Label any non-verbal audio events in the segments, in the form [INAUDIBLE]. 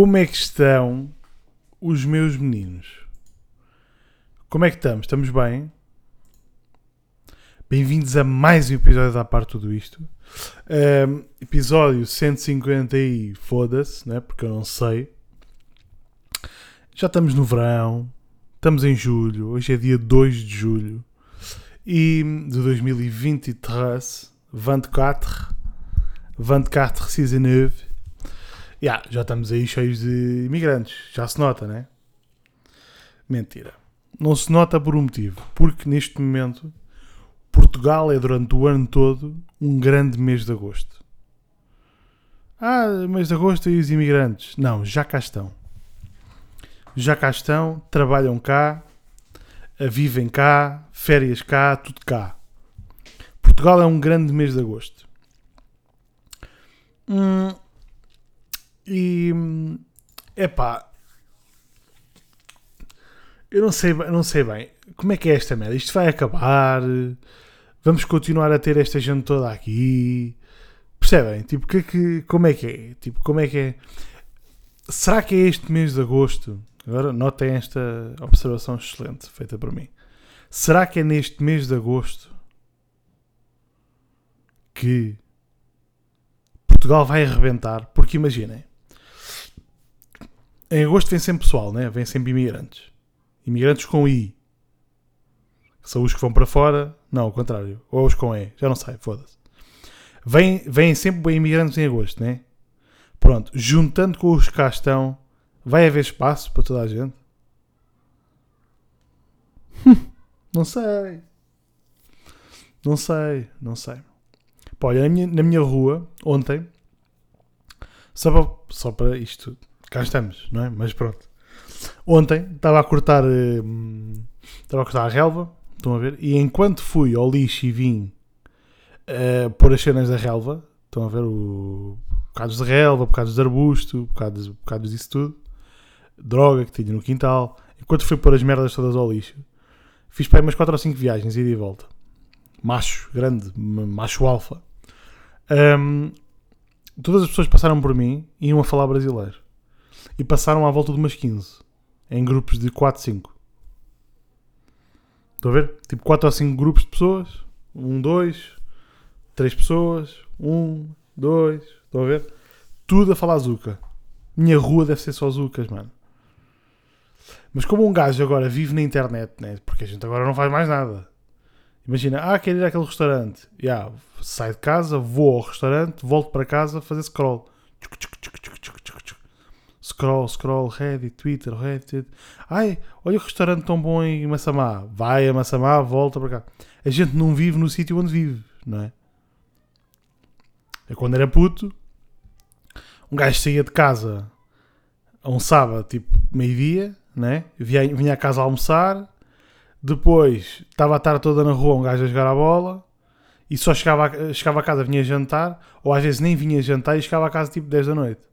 Como é que estão os meus meninos? Como é que estamos? Estamos bem? Bem-vindos a mais um episódio da parte tudo isto. Um, episódio 150 e foda-se, né? Porque eu não sei. Já estamos no verão, estamos em julho, hoje é dia 2 de julho e de 2023, 24, 24 Season 9. Yeah, já estamos aí cheios de imigrantes, já se nota, né? Mentira. Não se nota por um motivo, porque neste momento Portugal é durante o ano todo um grande mês de agosto. Ah, mês de agosto e os imigrantes. Não, já cá estão. Já cá estão, trabalham cá, vivem cá, férias cá, tudo cá. Portugal é um grande mês de agosto. Hum, e epá, eu não sei, não sei bem como é que é esta merda. Isto vai acabar? Vamos continuar a ter esta gente toda aqui? Percebem? Tipo, que, que, como é que é? Tipo, como é que é? Será que é este mês de agosto? Agora notem esta observação excelente feita por mim. Será que é neste mês de agosto que Portugal vai arrebentar? Porque imaginem, em agosto vem sempre pessoal, né? vem sempre imigrantes. Imigrantes com I. São os que vão para fora. Não, ao contrário. Ou os com E. Já não sei, foda-se. Vêm, sempre bem imigrantes em agosto, né? Pronto. Juntando com os que cá estão, vai haver espaço para toda a gente? [LAUGHS] não sei. Não sei, não sei. Olha, na minha, na minha rua, ontem, só para, só para isto, cá estamos, não é? Mas pronto. Ontem estava a cortar. Hum, estava a cortar a relva, estão a ver? E enquanto fui ao lixo e vim uh, pôr as cenas da relva, estão a ver? O, bocados de relva, bocados de arbusto, bocados, bocados disso tudo, droga que tinha no quintal. Enquanto fui pôr as merdas todas ao lixo, fiz para aí umas 4 ou 5 viagens, ida e volta. Macho, grande, macho alfa. Um, todas as pessoas passaram por mim e iam a falar brasileiro. E passaram à volta de umas 15 em grupos de 4, 5. Estão a ver? Tipo 4 ou 5 grupos de pessoas. 1, 2, 3 pessoas. 1, 2. Estão a ver? Tudo a falar Zuka. Minha rua deve ser só Zucas, mano. Mas como um gajo agora vive na internet, né? porque a gente agora não faz mais nada. Imagina, ah, quero ir àquele restaurante. Yeah, sai de casa, vou ao restaurante, volto para casa, fazer scroll. Tchuc, Scroll, scroll, Reddit, Twitter, Reddit. Ai, olha o restaurante tão bom em Massamá. Vai a Massamá, volta para cá. A gente não vive no sítio onde vive, não é? É quando era puto, um gajo saía de casa a um sábado, tipo meio-dia, né? vinha, vinha a casa a almoçar, depois estava a tarde toda na rua um gajo a jogar a bola e só chegava a, chegava a casa, vinha jantar, ou às vezes nem vinha jantar e chegava a casa tipo 10 da noite.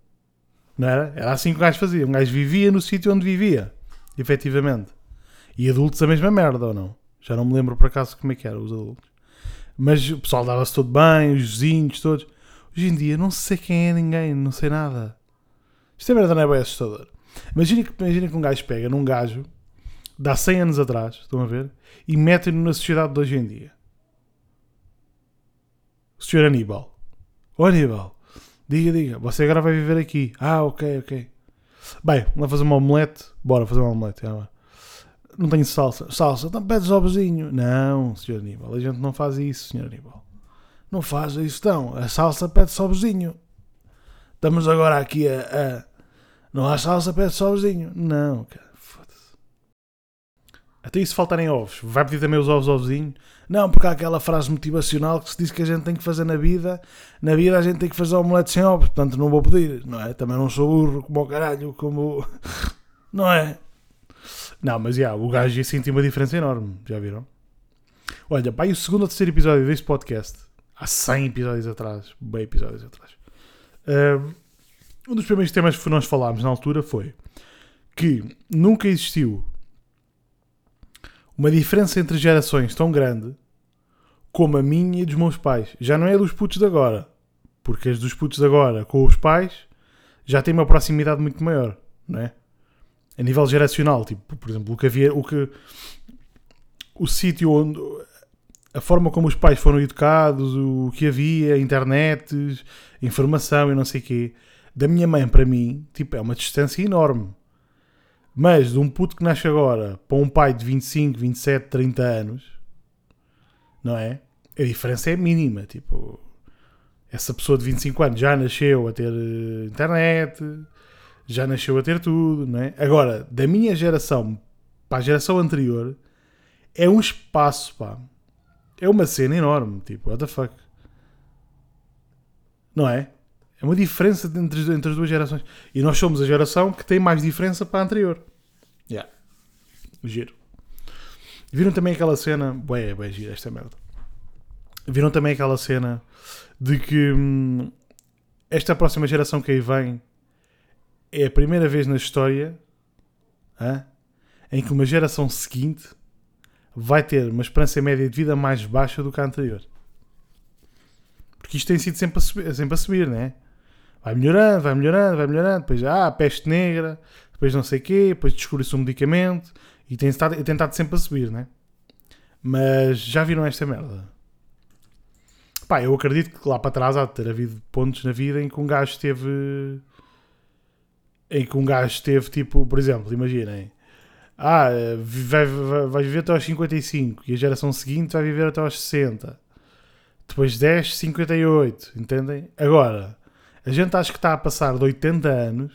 Não era? Era assim que o gajo fazia. Um gajo vivia no sítio onde vivia. Efetivamente. E adultos a mesma merda, ou não? Já não me lembro por acaso como é que eram os adultos. Mas o pessoal dava-se todo bem, os vizinhos, todos. Hoje em dia não sei quem é ninguém, não sei nada. Isto é merda, não é bem assustador. Imagina que, imagina que um gajo pega num gajo, dá 100 anos atrás, estão a ver, e mete-no na sociedade de hoje em dia. O senhor Aníbal. Ô Aníbal, Diga, diga, você agora vai viver aqui. Ah, ok, ok. Bem, vamos fazer uma omelete. Bora fazer uma omelete. Não tenho salsa. Salsa, então pedes ovozinho. Não, senhor Aníbal, a gente não faz isso, senhor Aníbal. Não faz isso, então. A salsa pede sobozinho. Estamos agora aqui a, a... Não há salsa, pede sobozinho. Não, cara. Até isso faltarem ovos. Vai pedir também os ovos ovozinho? Não, porque há aquela frase motivacional que se diz que a gente tem que fazer na vida. Na vida a gente tem que fazer omelete sem ovos, portanto não vou pedir, não é? Também não sou burro como o caralho, como. [LAUGHS] Não é? Não, mas já, o gajo ia sentir uma diferença enorme, já viram? Olha, e o segundo ou terceiro episódio deste podcast, há 100 episódios atrás, bem episódios atrás, um dos primeiros temas que nós falámos na altura foi que nunca existiu uma diferença entre gerações tão grande como a minha e dos meus pais. Já não é dos putos de agora. Porque as dos putos de agora com os pais já tem uma proximidade muito maior, não é? A nível geracional, tipo, por exemplo, o que havia, o que o sítio onde a forma como os pais foram educados, o que havia, internet, informação e não sei quê, da minha mãe para mim, tipo, é uma distância enorme. Mas de um puto que nasce agora para um pai de 25, 27, 30 anos, não é? A diferença é mínima. Tipo, essa pessoa de 25 anos já nasceu a ter eh, internet, já nasceu a ter tudo, não é? Agora, da minha geração para a geração anterior, é um espaço, pá. É uma cena enorme, tipo, what the fuck. Não é? É uma diferença entre, entre as duas gerações. E nós somos a geração que tem mais diferença para a anterior. Yeah. Giro. Viram também aquela cena. Ué, ué, giro esta merda. Viram também aquela cena de que hum, esta próxima geração que aí vem é a primeira vez na história hein, em que uma geração seguinte vai ter uma esperança média de vida mais baixa do que a anterior. Porque isto tem sido sempre a subir, sempre a subir não é? Vai melhorando, vai melhorando, vai melhorando. Depois, ah, peste negra, depois não sei o quê, depois descobriu-se um medicamento e tem tentado, tentado sempre a subir, né? Mas já viram esta merda? Pá, eu acredito que lá para trás há de ter havido pontos na vida em que um gajo esteve. Em que um gajo esteve tipo, por exemplo, imaginem. Ah, vai, vai, vai viver até aos 55 e a geração seguinte vai viver até aos 60. Depois 10, 58, entendem? Agora, a gente acha que está a passar de 80 anos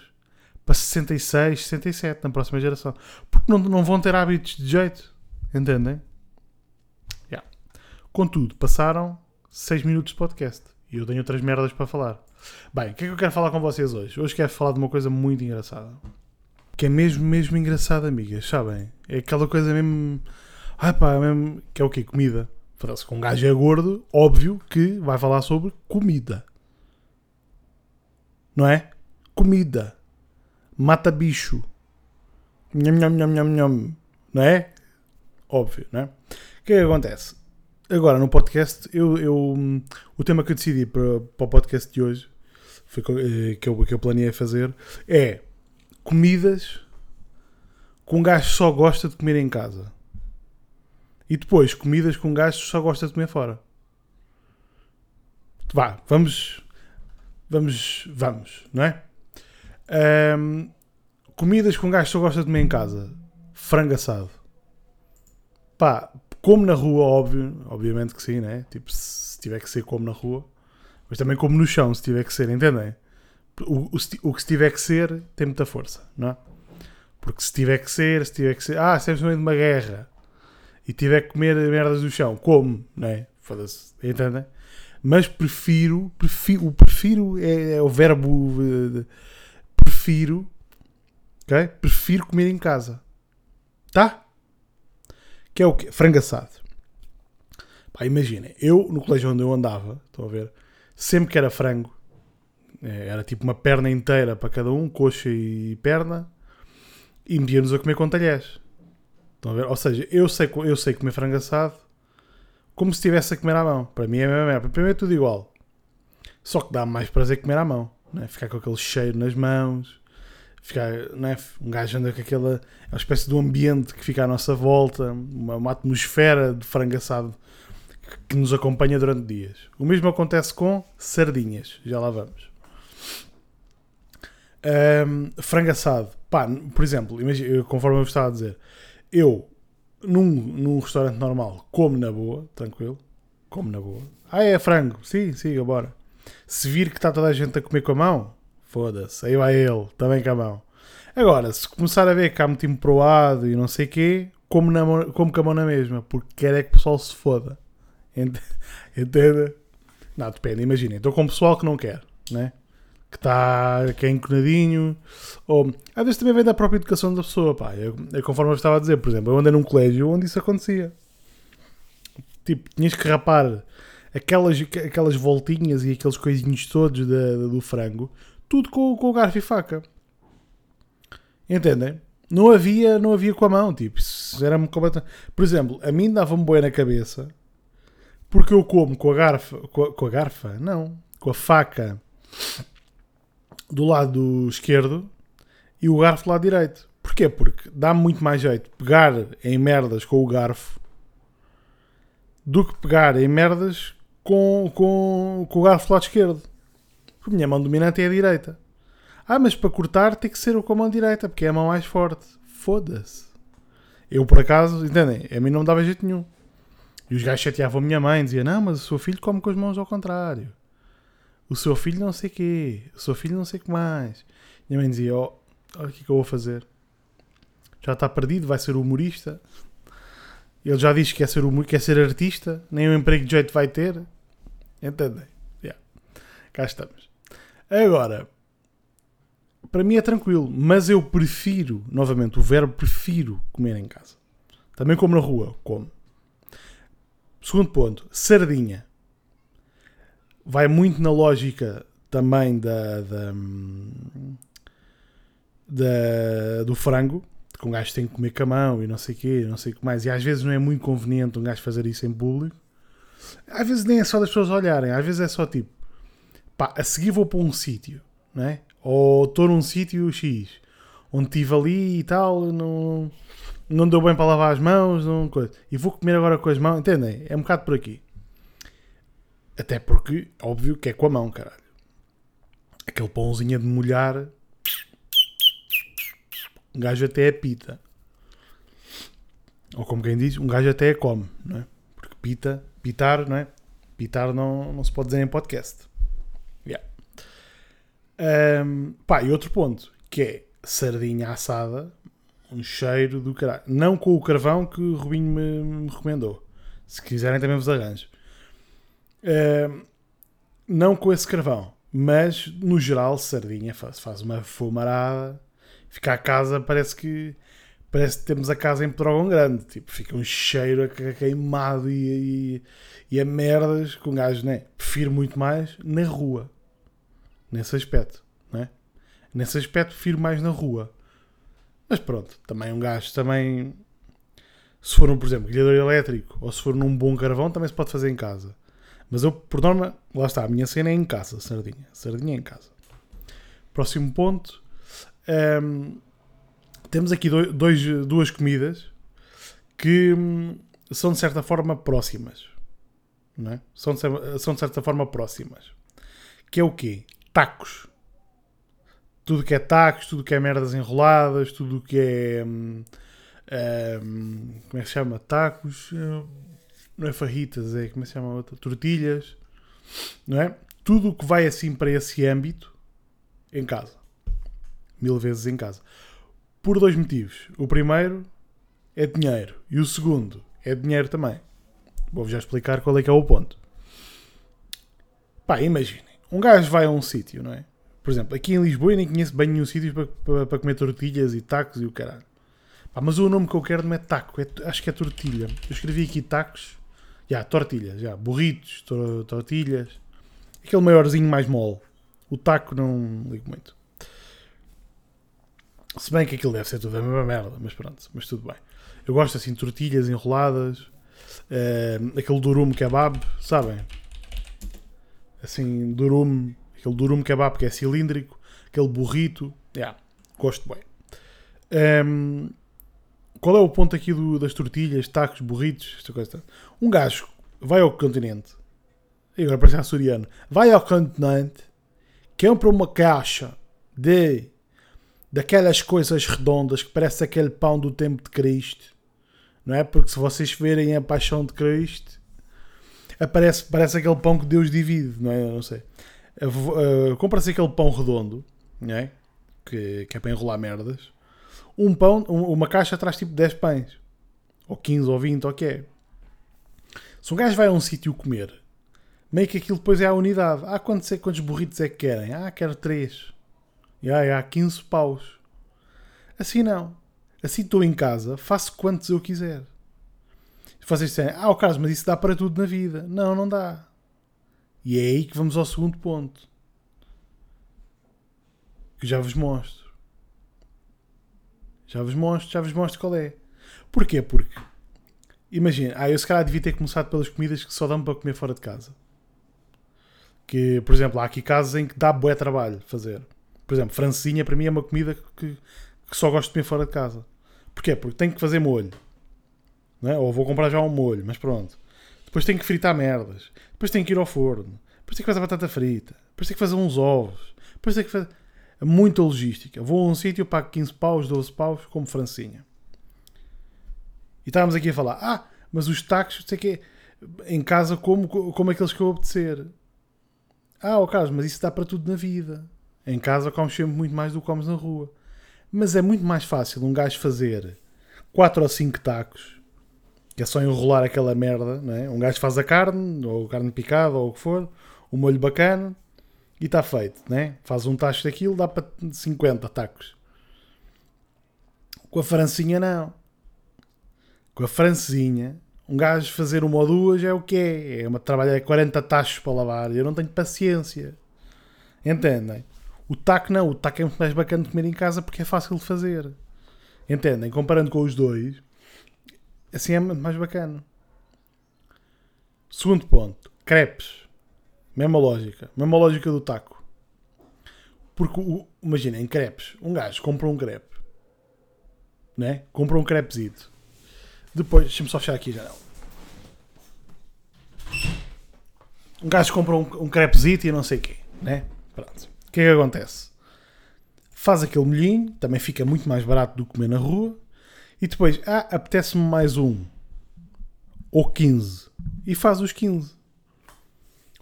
para 66, 67 na próxima geração. Porque não, não vão ter hábitos de jeito. Entendem? Yeah. Contudo, passaram 6 minutos de podcast. E eu tenho outras merdas para falar. Bem, o que é que eu quero falar com vocês hoje? Hoje quero falar de uma coisa muito engraçada. Que é mesmo, mesmo engraçada, amigas. Sabem? É aquela coisa mesmo. Ai pá, mesmo. Que é o quê? Comida. Se com um gajo é gordo, óbvio que vai falar sobre comida não é? Comida. Mata bicho. Nham, nham, nham, nham, nham. Não é? Óbvio, não é? O que é que acontece? Agora, no podcast, eu, eu, o tema que eu decidi para, para o podcast de hoje, foi eh, que eu, que eu planeei fazer, é comidas que um gajo só gosta de comer em casa. E depois, comidas que um gajo só gosta de comer fora. Vá, vamos Vamos, vamos, não é? Um, comidas que um gajo só gosta de comer em casa. Frango assado. Pá, como na rua, óbvio, obviamente que sim, né? Tipo, se tiver que ser como na rua. Mas também como no chão, se tiver que ser, entendem? O, o, o que se tiver que ser tem muita força, não é? Porque se tiver que ser, se tiver que ser. Ah, no meio de uma guerra e tiver que comer merdas do chão, como, não é? Foda-se, entendem? Mas prefiro, prefiro o prefiro é, é o verbo uh, prefiro, ok? Prefiro comer em casa, tá? Que é o quê? Frango assado. Pá, imaginem, eu no colégio onde eu andava, estão a ver, sempre que era frango, eh, era tipo uma perna inteira para cada um, coxa e perna, e metia-nos a comer com talheres. Estão a ver? Ou seja, eu sei, eu sei comer frango assado como se estivesse a comer à mão. Para mim é a mesma merda. Para mim é tudo igual. Só que dá mais prazer comer à mão. Não é? Ficar com aquele cheiro nas mãos. Ficar, não é? Um gajo anda com aquela é uma espécie um ambiente que fica à nossa volta. Uma, uma atmosfera de frango assado que nos acompanha durante dias. O mesmo acontece com sardinhas. Já lá vamos. Um, frango assado. Pá, por exemplo, conforme eu estava a dizer, eu num, num restaurante normal, como na boa, tranquilo, como na boa. Ah, é frango, sim, siga, bora. Se vir que está toda a gente a comer com a mão, foda-se, aí vai ele, também com a mão. Agora, se começar a ver que há muito emproado e não sei o quê, como, na, como com a mão na mesma, porque quer é que o pessoal se foda. [LAUGHS] Entende? Não, depende, imaginem, estou com o pessoal que não quer, né? Que está que é enconadinho, ou às vezes também vem da própria educação da pessoa, pá. Eu, eu, conforme eu estava a dizer, por exemplo, eu andei num colégio onde isso acontecia. Tipo, tinhas que rapar aquelas, aquelas voltinhas e aqueles coisinhos todos do frango, tudo com, com garfo e faca. Entendem? Não havia, não havia com a mão, tipo, era completamente... Por exemplo, a mim dava-me boia na cabeça porque eu como com a garfa, com a, com a garfa, não, com a faca do lado esquerdo e o garfo do lado direito. Porquê? Porque dá muito mais jeito pegar em merdas com o garfo do que pegar em merdas com, com, com o garfo do lado esquerdo. Porque a minha mão dominante é a direita. Ah, mas para cortar tem que ser com a mão direita, porque é a mão mais forte. Foda-se. Eu, por acaso, entendem? A mim não me dava jeito nenhum. E os gajos chateavam a minha mãe, diziam: Não, mas o seu filho come com as mãos ao contrário. O seu filho não sei o quê. O seu filho não sei o que mais. E a mãe dizia: oh, Olha o que, é eu vou fazer. Já está perdido, vai ser humorista. Ele já diz que quer ser, humor, quer ser artista, nem um emprego de jeito vai ter. Entendem? Yeah. Cá estamos. Agora, para mim é tranquilo, mas eu prefiro, novamente, o verbo prefiro comer em casa. Também como na rua, como. Segundo ponto, sardinha. Vai muito na lógica também da, da, da do frango, que um gajo tem que comer com a mão e não sei o quê, não sei o que mais. E às vezes não é muito conveniente um gajo fazer isso em público. Às vezes nem é só das pessoas olharem, às vezes é só tipo, pá, a seguir vou para um sítio, não é? Ou estou num sítio X, onde estive ali e tal, não, não deu bem para lavar as mãos, não, coisa. e vou comer agora com as mãos, entendem? É um bocado por aqui. Até porque, óbvio que é com a mão, caralho. Aquele pãozinho de molhar, um gajo até é pita. Ou como quem diz, um gajo até é come, não é? Porque pita, pitar, não é? Pitar não, não se pode dizer em podcast. Um, pá, e outro ponto, que é sardinha assada, um cheiro do caralho. Não com o carvão que o Rubinho me, me recomendou. Se quiserem também vos arranjo. Não com esse carvão, mas no geral sardinha faz, faz uma fumarada. Fica a casa, parece que parece que temos a casa em Pedrógão Grande. Tipo, fica um cheiro a queimado e, e, e a merdas com gás, né? Prefiro muito mais na rua nesse aspecto, não é? Nesse aspecto prefiro mais na rua. Mas pronto, também um gajo também se for um, por exemplo, grelhador elétrico ou se for num bom carvão, também se pode fazer em casa. Mas eu, por norma, lá está, a minha cena é em casa, sardinha. Sardinha é em casa. Próximo ponto. Um, temos aqui dois, duas comidas que hum, são de certa forma próximas. Não é? são, de, são de certa forma próximas. Que é o quê? tacos. Tudo que é tacos, tudo que é merdas enroladas, tudo que é. Hum, hum, como é que se chama? Tacos. Não é farritas, é. Como é se chama outra? Tortilhas. Não é? Tudo que vai assim para esse âmbito, em casa. Mil vezes em casa. Por dois motivos. O primeiro é dinheiro. E o segundo é dinheiro também. Vou-vos já explicar qual é que é o ponto. Pá, imaginem um gajo vai a um sítio, não é? Por exemplo, aqui em Lisboa eu nem conheço bem nenhum sítio para, para, para, comer tortilhas e tacos e o caralho. Pá, mas o nome que eu quero não é taco, é, acho que é tortilha. Eu escrevi aqui tacos, já, tortilhas, já, burritos, tor tortilhas. Aquele maiorzinho mais mole. O taco não ligo muito. Se bem que aquilo deve ser tudo a mesma merda, mas pronto, mas tudo bem. Eu gosto assim de tortilhas enroladas, uh, aquele durum kebab, sabem? assim, durum, aquele durum kebab que é cilíndrico, aquele burrito, yeah, gosto bem. Um, qual é o ponto aqui do, das tortilhas, tacos, burritos, esta coisa? Um gajo vai ao continente, e agora parece açoriano, vai ao continente, compra uma caixa de daquelas coisas redondas que parece aquele pão do tempo de Cristo, não é? Porque se vocês verem a paixão de Cristo, aparece, parece aquele pão que Deus divide, não é? Eu não sei. Uh, Compra-se aquele pão redondo, não é? Que, que é para enrolar merdas. Um pão, uma caixa traz tipo 10 pães. Ou 15 ou 20, ou o que é. Se um gajo vai a um sítio comer, meio que aquilo depois é a unidade. Ah, quantos, quantos burritos é que querem? Ah, quero 3. E ah, há 15 paus. Assim não. Assim estou em casa, faço quantos eu quiser vocês disserem, ah, o Carlos, mas isso dá para tudo na vida. Não, não dá. E é aí que vamos ao segundo ponto. Que já vos mostro. Já vos mostro, já vos mostro qual é. Porquê? Porque, imagina, ah, eu se calhar devia ter começado pelas comidas que só dão para comer fora de casa. Que, por exemplo, há aqui casos em que dá bué trabalho fazer. Por exemplo, francesinha para mim é uma comida que, que só gosto de comer fora de casa. Porquê? Porque tenho que fazer molho. É? Ou vou comprar já um molho, mas pronto. Depois tenho que fritar merdas. Depois tenho que ir ao forno. Depois tenho que fazer batata frita. Depois tenho que fazer uns ovos. Depois tenho que fazer. É muita logística. Vou a um sítio, pago 15 paus, 12 paus, como francinha. E estávamos aqui a falar, ah, mas os tacos, sei que em casa como, como aqueles que eu obedecer. Ah, oh Carlos, mas isso dá para tudo na vida. Em casa comes sempre muito mais do que comes na rua. Mas é muito mais fácil um gajo fazer 4 ou 5 tacos, que é só enrolar aquela merda, não é? Um gajo faz a carne, ou carne picada, ou o que for, um molho bacana, e está feito, né? Faz um tacho daquilo, dá para 50 tacos. Com a francinha, não. Com a francesinha, um gajo fazer uma ou duas é o que é. É uma trabalhar 40 tachos para lavar. Eu não tenho paciência. Entendem? O taco não. O taco é muito mais bacana de comer em casa porque é fácil de fazer. Entendem? Comparando com os dois, assim é mais bacana. Segundo ponto. Crepes. Mesma lógica. Mesma lógica do taco. Porque, imaginem, crepes. Um gajo compra um crepe. Né? Compra um crepezito. Depois, deixa-me só fechar aqui a janela. Um gajo compra um, um crepezito e não sei o quê. Né? Pronto. O que é que acontece? Faz aquele molhinho. Também fica muito mais barato do que comer na rua. E depois, ah, apetece-me mais um. Ou 15. E faz os 15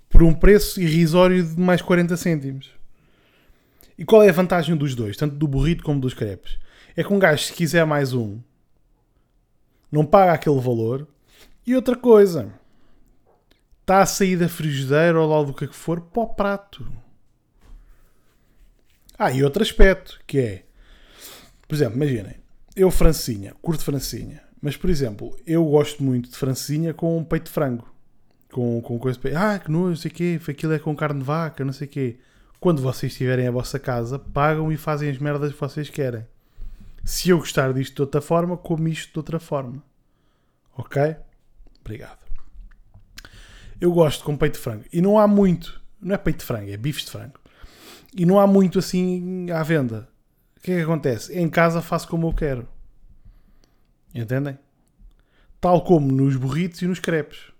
por um preço irrisório de mais 40 cêntimos. E qual é a vantagem dos dois, tanto do burrito como dos crepes? É que um gajo, se quiser mais um, não paga aquele valor. E outra coisa, está a sair da frigideira ou lá do que é for para o prato. Ah, e outro aspecto, que é, por exemplo, imaginem, eu francinha, curto francinha, mas por exemplo, eu gosto muito de francinha com um peito de frango com, com coisa para. Ah, que nojo, não sei o quê, aquilo é com carne de vaca, não sei o quê. Quando vocês estiverem a vossa casa, pagam e fazem as merdas que vocês querem. Se eu gostar disto de outra forma, como isto de outra forma. Ok? Obrigado. Eu gosto com peito de frango. E não há muito. Não é peito de frango, é bifes de frango. E não há muito assim à venda. O que é que acontece? Em casa faço como eu quero. Entendem? Tal como nos burritos e nos crepes.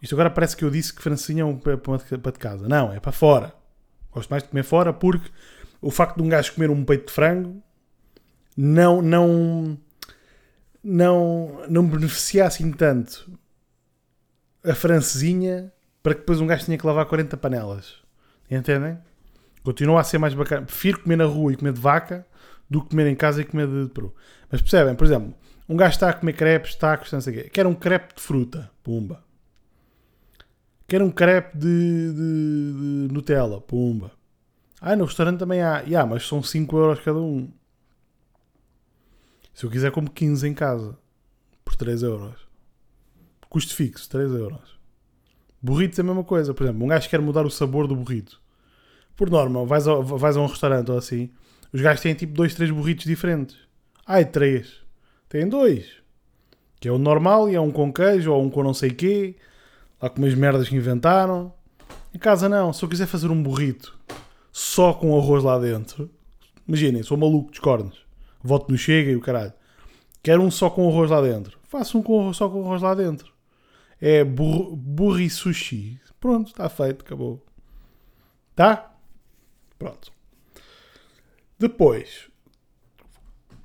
Isto agora parece que eu disse que francinha é um para de casa. Não, é para fora. Gosto mais de comer fora porque o facto de um gajo comer um peito de frango não, não, não, não beneficia assim tanto a francesinha para que depois um gajo tenha que lavar 40 panelas. Entendem? Continua a ser mais bacana. Prefiro comer na rua e comer de vaca do que comer em casa e comer de peru. Mas percebem? Por exemplo, um gajo está a comer crepes, tacos, não sei o quê. Quer um crepe de fruta. Pumba. Quero um crepe de, de, de, Nutella. Pumba. Ah, no restaurante também há. Yeah, mas são 5 euros cada um. Se eu quiser, como 15 em casa. Por 3 euros. Custo fixo, 3 euros. Burritos é a mesma coisa. Por exemplo, um gajo quer mudar o sabor do burrito. Por norma, vais a, vais a um restaurante ou assim, os gajos têm tipo 2, 3 burritos diferentes. Ai, 3. Têm 2. Que é o normal e é um com queijo ou um com não sei quê lá com umas merdas que inventaram. Em casa não, se eu quiser fazer um burrito só com arroz lá dentro, imaginem, sou maluco dos cornos, voto no Chega e o caralho. Quero um só com arroz lá dentro. Faço um com, só com arroz lá dentro. É bur, burri sushi. Pronto, está feito, acabou. Tá? Pronto. Depois,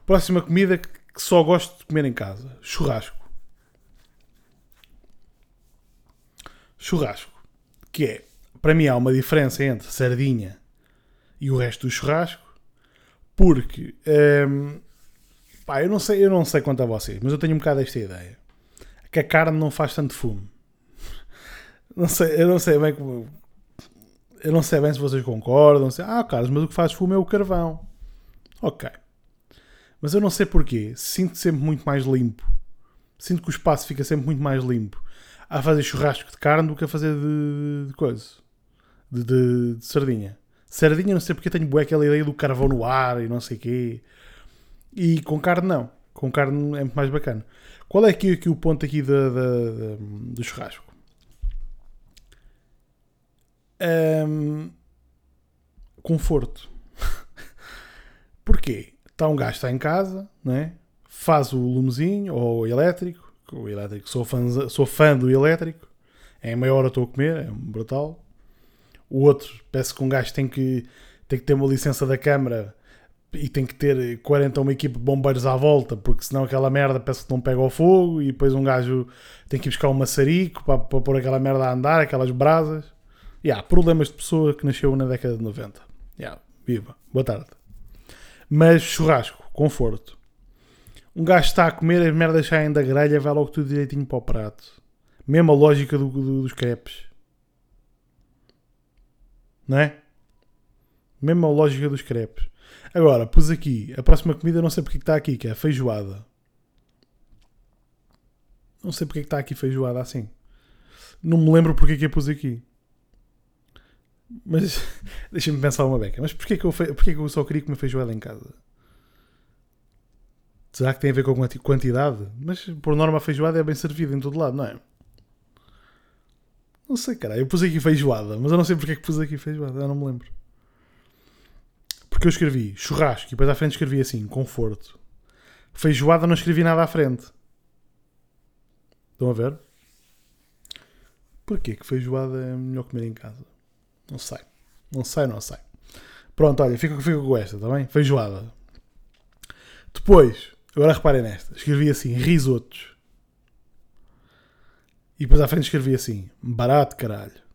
próxima comida que só gosto de comer em casa: churrasco. Churrasco, que é, para mim há uma diferença entre sardinha e o resto do churrasco, porque hum, pá, eu não sei, eu não sei quanto a vocês, mas eu tenho um bocado esta ideia que a carne não faz tanto fumo. [LAUGHS] Não sei, eu não sei bem como. Eu não sei bem se vocês concordam. Se, ah, Carlos, mas o que faz fumo é o carvão. Ok. Mas eu não sei porquê. Sinto sempre muito mais limpo. Sinto que o espaço fica sempre muito mais limpo a fazer churrasco de carne do que a fazer de, de coisa. De, de, de, sardinha. Sardinha, não sei porque tenho bué aquela ideia do carvão no ar e não sei o quê. E com carne, não. Com carne é muito mais bacana. Qual é aqui, aqui o ponto aqui da, do churrasco? Um, conforto. [LAUGHS] Porquê? Está um gajo está em casa, não é? faz o lumezinho ou elétrico. O elétrico, sou fã, sou fã do elétrico. É meia hora estou a comer, é brutal. O outro, parece que um gajo tem que, tem que ter uma licença da Câmara e tem que ter 40 uma equipe de bombeiros à volta, porque senão aquela merda parece que não pega ao fogo e depois um gajo tem que ir buscar um maçarico para, para pôr aquela merda a andar, aquelas brasas. Yeah, problemas de pessoa que nasceu na década de 90. Yeah, viva, boa tarde. Mas churrasco, conforto. Um gajo está a comer, as merdas saem da grelha, vai logo tudo direitinho para o prato. Mesma lógica do, do, dos crepes. Não é? Mesma lógica dos crepes. Agora, pus aqui, a próxima comida não sei porque está aqui, que é a feijoada. Não sei porque está aqui feijoada assim. Não me lembro porque é que eu pus aqui. Mas [LAUGHS] deixa-me pensar uma beca. Mas porquê que, eu, porquê que eu só queria comer feijoada em casa? Será que tem a ver com quantidade? Mas por norma a feijoada é bem servida em todo lado, não é? Não sei, cara. Eu pus aqui feijoada, mas eu não sei porque é que pus aqui feijoada. Eu não me lembro. Porque eu escrevi churrasco e depois à frente escrevi assim, conforto. Feijoada não escrevi nada à frente. Estão a ver? Porquê que feijoada é melhor comer em casa? Não sei. Não sei, não sei. Pronto, olha, fico, fico com esta, está bem? Feijoada. Depois, agora reparem nesta. Escrevi assim, risotos. E depois à frente escrevi assim, barato caralho.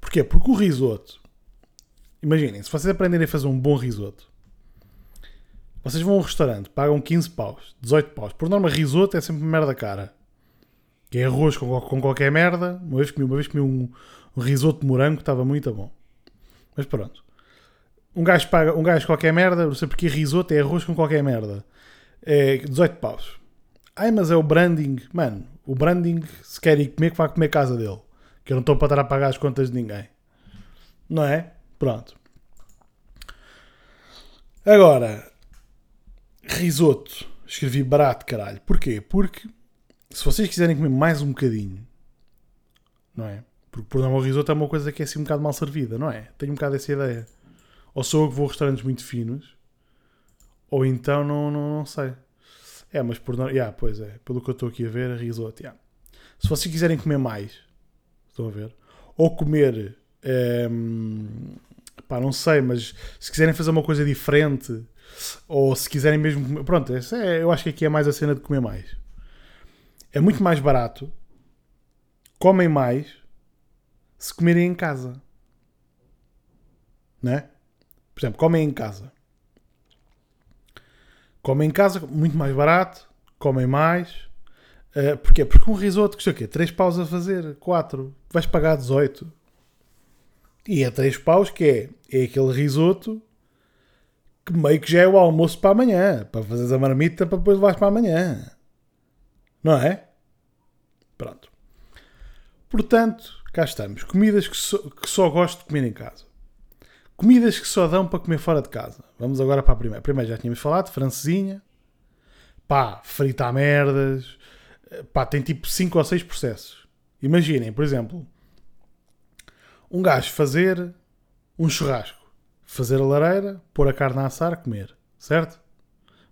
Porquê? Porque o risoto Imaginem, se vocês aprenderem a fazer um bom risoto, vocês vão a um restaurante, pagam 15 paus, 18 paus. Por norma, risoto é sempre merda cara. Que é arroz com, com qualquer merda. Uma vez comi, uma vez comi um, um risoto de morango estava muito bom. Mas pronto. Um gajo paga, um gajo qualquer merda, não sei porque risoto é arroz com qualquer merda. É 18 paus. Ai, mas é o branding. Mano, o branding, se quer ir comer, que vai comer casa dele. Que eu não estou para estar a pagar as contas de ninguém. Não é? Pronto. Agora, risoto. Escrevi barato, caralho. Porquê? Porque se vocês quiserem comer mais um bocadinho, não é? Porque, por o risoto é uma coisa que é assim um bocado mal servida, não é? Tenho um bocado essa ideia. Ou sou eu que vou a restaurantes muito finos, ou então não, não, não sei. É, mas por. Yeah, pois é, pelo que eu estou aqui a ver, risoto. Yeah. Se vocês quiserem comer mais, estão a ver? Ou comer um, pá, não sei, mas se quiserem fazer uma coisa diferente, ou se quiserem mesmo. Pronto, é, eu acho que aqui é mais a cena de comer mais. É muito mais barato, comem mais se comerem em casa. Né? Por exemplo, comem em casa. Comem em casa, muito mais barato, comem mais. Uh, porquê? Porque um risoto custa o quê? 3 paus a fazer, 4. Vais pagar 18. E é 3 paus que é, é aquele risoto que meio que já é o almoço para amanhã. Para fazeres a marmita para depois levares para amanhã. Não é? Pronto. Portanto, cá estamos. Comidas que só, que só gosto de comer em casa. Comidas que só dão para comer fora de casa. Vamos agora para a primeira. Primeiro já tínhamos falado, francesinha. Pá, fritar merdas. Pá, tem tipo 5 ou 6 processos. Imaginem, por exemplo, um gajo fazer um churrasco, fazer a lareira, pôr a carne a assar, comer, certo?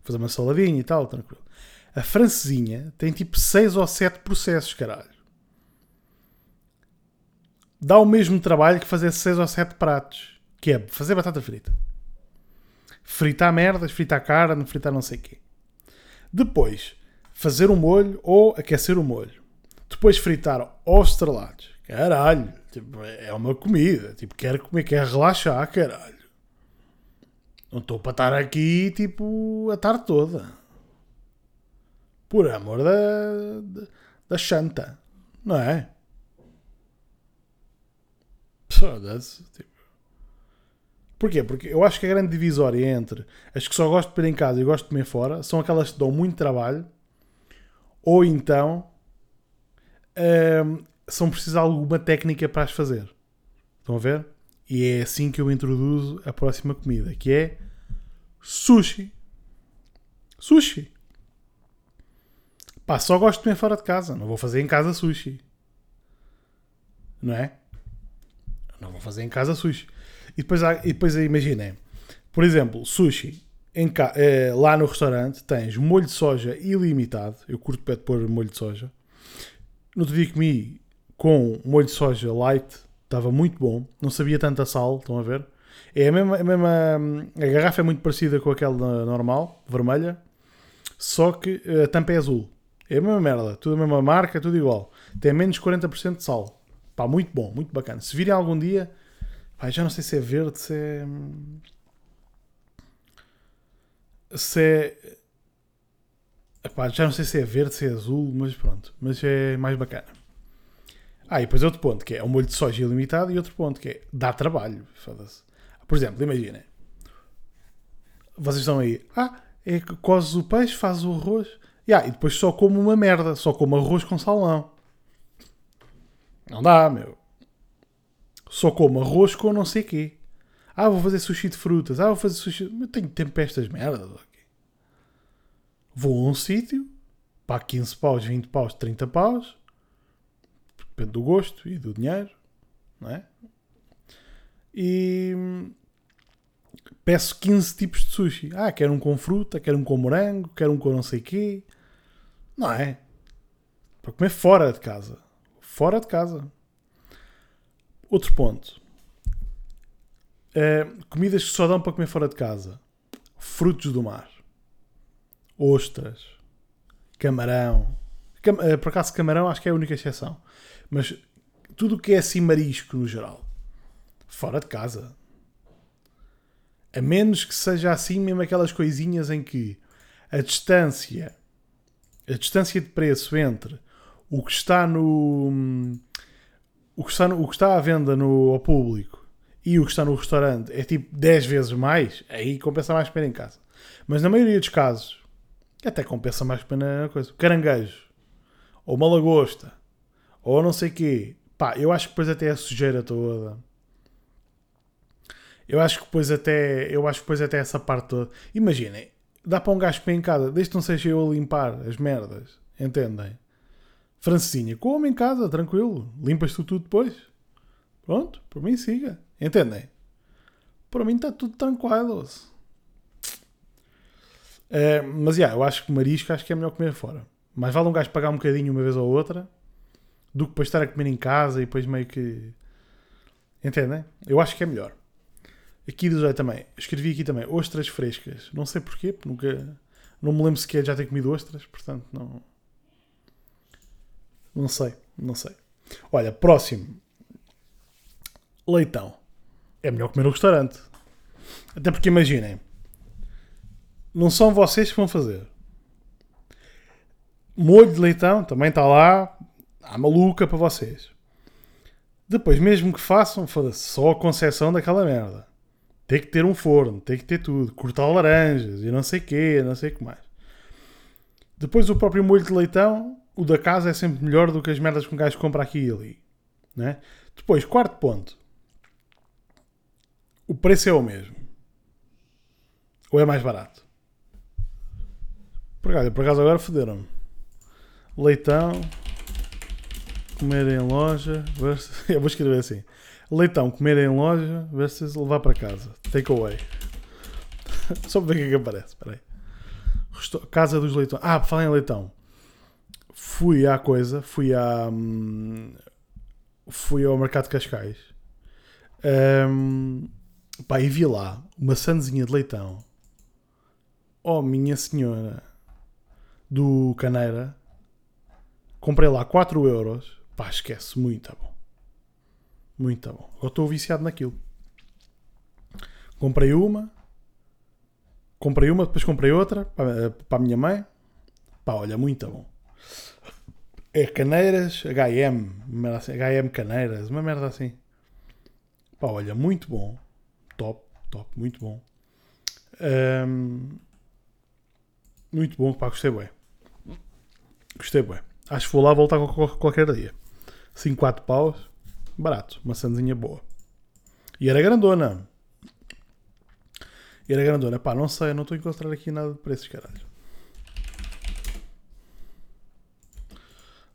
Fazer uma saladinha e tal, tranquilo. A francesinha tem tipo 6 ou 7 processos, caralho. Dá o mesmo trabalho que fazer 6 ou 7 pratos, que é fazer batata frita. Fritar merdas, fritar carne, fritar não sei o quê. Depois, fazer o um molho ou aquecer o molho. Depois fritar ovos estrelados. Caralho. Tipo, é uma comida. Tipo, quero comer, quero relaxar, caralho. Não estou para estar aqui, tipo, a tarde toda. Por amor da, da, da chanta. Não é? Foda-se. Tipo. Porquê? Porque eu acho que a grande divisória entre as que só gosto de comer em casa e gosto de comer fora são aquelas que dão muito trabalho ou então hum, são precisas alguma técnica para as fazer. Estão a ver? E é assim que eu introduzo a próxima comida, que é sushi. Sushi. Pá, só gosto de comer fora de casa. Não vou fazer em casa sushi. Não é? Não vou fazer em casa sushi. E depois, há, e depois imaginem, por exemplo, sushi. Eh, lá no restaurante tens molho de soja ilimitado. Eu curto pé de pôr molho de soja. No outro dia comi com molho de soja light. Estava muito bom. Não sabia tanta sal. Estão a ver? É a mesma, a mesma. A garrafa é muito parecida com aquela normal, vermelha. Só que a tampa é azul. É a mesma merda. Tudo a mesma marca, tudo igual. Tem menos 40% de sal. Pá, muito bom, muito bacana. Se virem algum dia, pá, já não sei se é verde, se é. Se é. Epá, já não sei se é verde, se é azul, mas pronto. Mas é mais bacana. Ah, e depois outro ponto, que é o molho de soja ilimitado, e outro ponto, que é dá trabalho. Por exemplo, imaginem. Vocês estão aí. Ah, é que cozes o peixe, fazes o arroz. Yeah, e depois só como uma merda. Só como arroz com salmão. Não dá, meu. Só como arroz com não sei quê. Ah, vou fazer sushi de frutas. Ah, vou fazer sushi. Mas tenho tempo para estas merdas. Vou a um sítio. Pá, 15 paus, 20 paus, 30 paus. Depende do gosto e do dinheiro. Não é? E peço 15 tipos de sushi. Ah, quero um com fruta, quero um com morango, quero um com não sei quê. Não é? Para comer fora de casa. Fora de casa. Outro ponto. Eh, comidas que só dão para comer fora de casa. Frutos do mar. Ostras. Camarão. Cam- eh, por acaso, camarão acho que é a única exceção. Mas tudo o que é assim marisco no geral. Fora de casa. A menos que seja assim mesmo aquelas coisinhas em que a distância a distância de preço entre o que está no o que está, no- o que está à venda no, ao público e o que está no restaurante é tipo 10 vezes mais, aí compensa mais pena em casa. Mas na maioria dos casos, até compensa mais pena coisa. Caranguejo, ou uma lagosta, ou não sei quê. Pá, eu acho que depois até a sujeira toda. Eu acho que depois até, eu acho que depois até essa parte toda. Imaginem, dá para um gajo comer em casa, desde que não seja eu a limpar as merdas, entendem? Francesinha, come em casa, tranquilo, limpas tu tudo depois. Pronto, por mim siga, entendem? Para mim está tudo tranquilo. É, mas já, eu acho que marisco acho que é melhor comer fora. Mais vale um gajo pagar um bocadinho uma vez ou outra do que depois estar a comer em casa e depois meio que. Entendem? Eu acho que é melhor. Aqui diz também, escrevi aqui também ostras frescas. Não sei porquê, porque nunca. Não me lembro sequer de já ter comido ostras, portanto não. Não sei, não sei. Olha, próximo. Leitão. É melhor comer no restaurante. Até porque imaginem. Não são vocês que vão fazer. Molho de leitão também está lá. Há maluca para vocês. Depois, mesmo que façam, foda-se, só a concessão daquela merda. Tem que ter um forno, tem que ter tudo. Cortar laranjas e não sei o quê, não sei o que mais. Depois, o próprio molho de leitão, o da casa é sempre melhor do que as merdas que um gajo compra aqui e ali. Né? Depois, quarto ponto. O preço é o mesmo. Ou é mais barato? Por acaso, por acaso agora foderam-me. Leitão. Comer em loja. versus- [LAUGHS] Eu vou escrever assim. Leitão, comer em loja versus levar para casa. Takeaway. [LAUGHS] Só para ver o que é que aparece. Espera aí. Casa dos Leitões. Ah, falar em leitão. Fui à coisa. Fui à. hum, fui ao mercado de Cascais. Hum, pá, e vi lá uma sandezinha de leitão. Oh, minha senhora. Do Caneira. Comprei lá 4 euros. Pá, esquece. Muito bom. Muito bom. Eu estou viciado naquilo. Comprei uma. Comprei uma, depois comprei outra para, para a minha mãe. Pá, olha, muito bom. É Caneiras HM. HM Caneiras, uma merda assim. Pá, olha, muito bom. Top, top, muito bom. Ahm, muito bom, pá, gostei bem. Gostei bem. Acho que vou lá voltar qual- qual- qualquer dia. 5, 4 paus. Barato. Uma sandezinha boa. E era grandona. E era grandona. Pá, não sei, não estou a encontrar aqui nada de preços, caralho.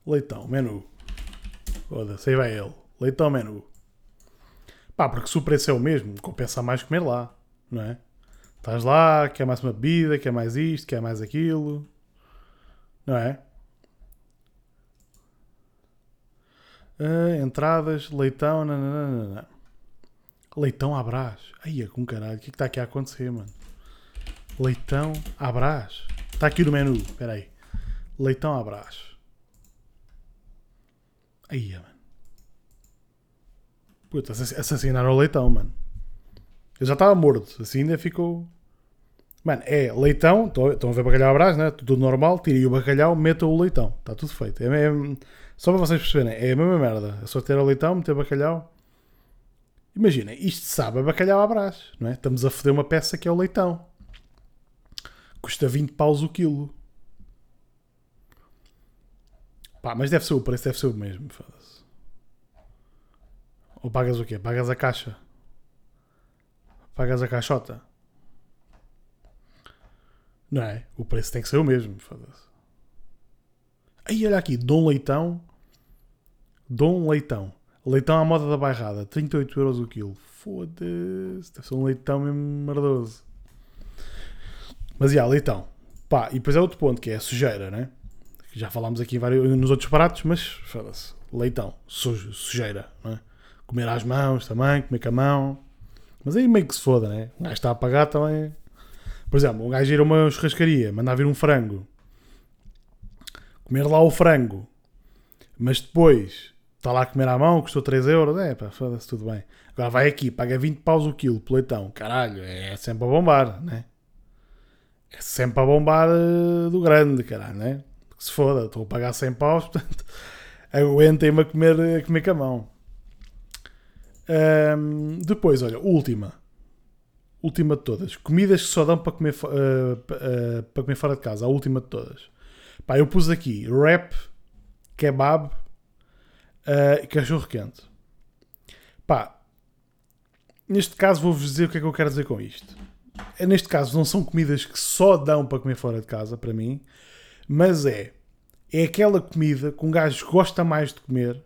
Leitão, menu. Foda-se, aí vai ele. Leitão, menu. Pá, porque se o preço é o mesmo, compensa mais comer lá, não é? Estás lá, quer mais uma bebida, quer mais isto, quer mais aquilo, não é? Ah, entradas, leitão, nananana. Leitão à brás. Aí, com caralho, o que é está aqui a acontecer, mano? Leitão à brás. Está aqui no menu, espera aí. Leitão à brás. Aí, mano. Puta, assassinaram o leitão, mano. Eu já estava morto, assim ainda ficou. Mano, é leitão, estão a ver bacalhau brás, né? Tudo normal, tirem o bacalhau, metam o leitão. Está tudo feito. É, é, só para vocês perceberem, é a mesma merda. É só ter o leitão, meter bacalhau. Imagina, isto sabe a bacalhau brás, não é? Estamos a foder uma peça que é o leitão. Custa 20 paus o quilo. Pá, mas deve ser o preço, deve ser o mesmo. Ou pagas o quê? Pagas a caixa? Pagas a caixota? Não é? O preço tem que ser o mesmo. Aí olha aqui, Dom Leitão. Dom Leitão. Leitão à moda da bairrada, 38 euros o quilo. Foda-se, deve ser um leitão mesmo mardoso. Mas, já, leitão. Pá, e depois é outro ponto, que é a sujeira, né? Já falámos aqui vários, nos outros pratos, mas, foda-se, leitão, sujo, sujeira, né? Comer às mãos também, comer com a mão. Mas aí meio que se foda, né? O gajo está a pagar também. Por exemplo, um gajo ir a uma churrascaria, mandar vir um frango. Comer lá o frango. Mas depois está lá a comer à mão, custou 3 euros. É, pá, foda-se, tudo bem. Agora vai aqui, paga 20 paus o quilo, leitão. Caralho, é sempre a bombar, né? é sempre a bombar uh, do grande, caralho, né? Que se foda, estou a pagar 100 paus, [LAUGHS] portanto, aguentem-me a comer, a comer com a mão. Um, depois, olha, última. Última de todas. Comidas que só dão para comer, uh, uh, para comer fora de casa. A última de todas. Pá, eu pus aqui wrap, kebab uh, e cachorro quente. Pá, neste caso vou-vos dizer o que é que eu quero dizer com isto. É, neste caso não são comidas que só dão para comer fora de casa, para mim, mas é é aquela comida que um gajo gosta mais de comer,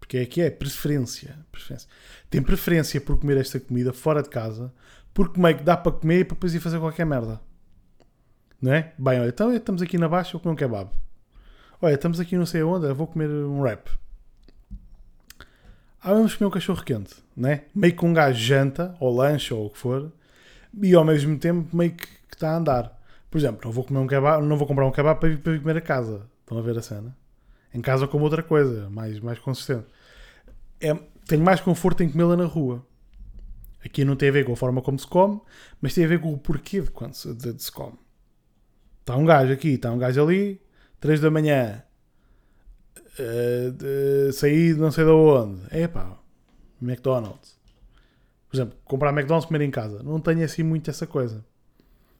porque é que é preferência, preferência. Tem preferência por comer esta comida fora de casa, porque meio que dá para comer e para depois ir fazer qualquer merda. Não é? Bem, olha, então estamos aqui na baixa, vou comer um kebab. Olha, estamos aqui não sei onde, vou comer um wrap. Ah, vamos comer um cachorro quente, né? Meio que um gajo janta, ou lancha, ou o que for, e ao mesmo tempo meio que está a andar. Por exemplo, não vou comer um kebab, não vou comprar um kebab para para comer a casa. Estão a ver a cena? Em casa como outra coisa, mais, mais consistente. É, tenho mais conforto em comê-la na rua. Aqui não tem a ver com a forma como se come, mas tem a ver com o porquê de quando se, de, de se come. Está um gajo aqui, está um gajo ali, 3 da manhã, uh, saí de não sei de onde. É pá, McDonald's por exemplo, comprar McDonald's comer em casa, não tenho assim muito essa coisa.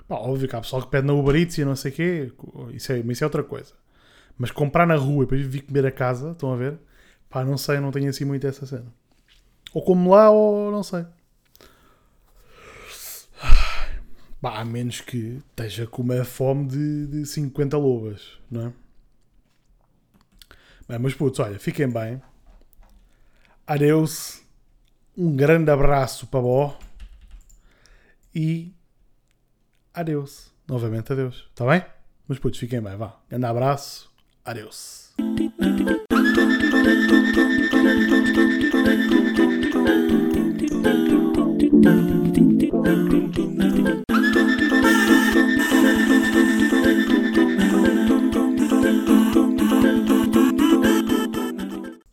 Pá, óbvio que há pessoal que pede na Uber Eats e não sei o quê, isso é, isso é outra coisa. Mas comprar na rua e depois vir comer a casa, estão a ver? Pá, não sei, não tenho assim muito essa cena. Ou como lá ou não sei. Pá, a menos que esteja com uma fome de, de 50 lobas, não é? Bem, mas putz, olha, fiquem bem. Adeus. Um grande abraço para vó. E adeus. Novamente adeus. Está bem? Mas putz, fiquem bem, vá. Grande abraço. Adeus.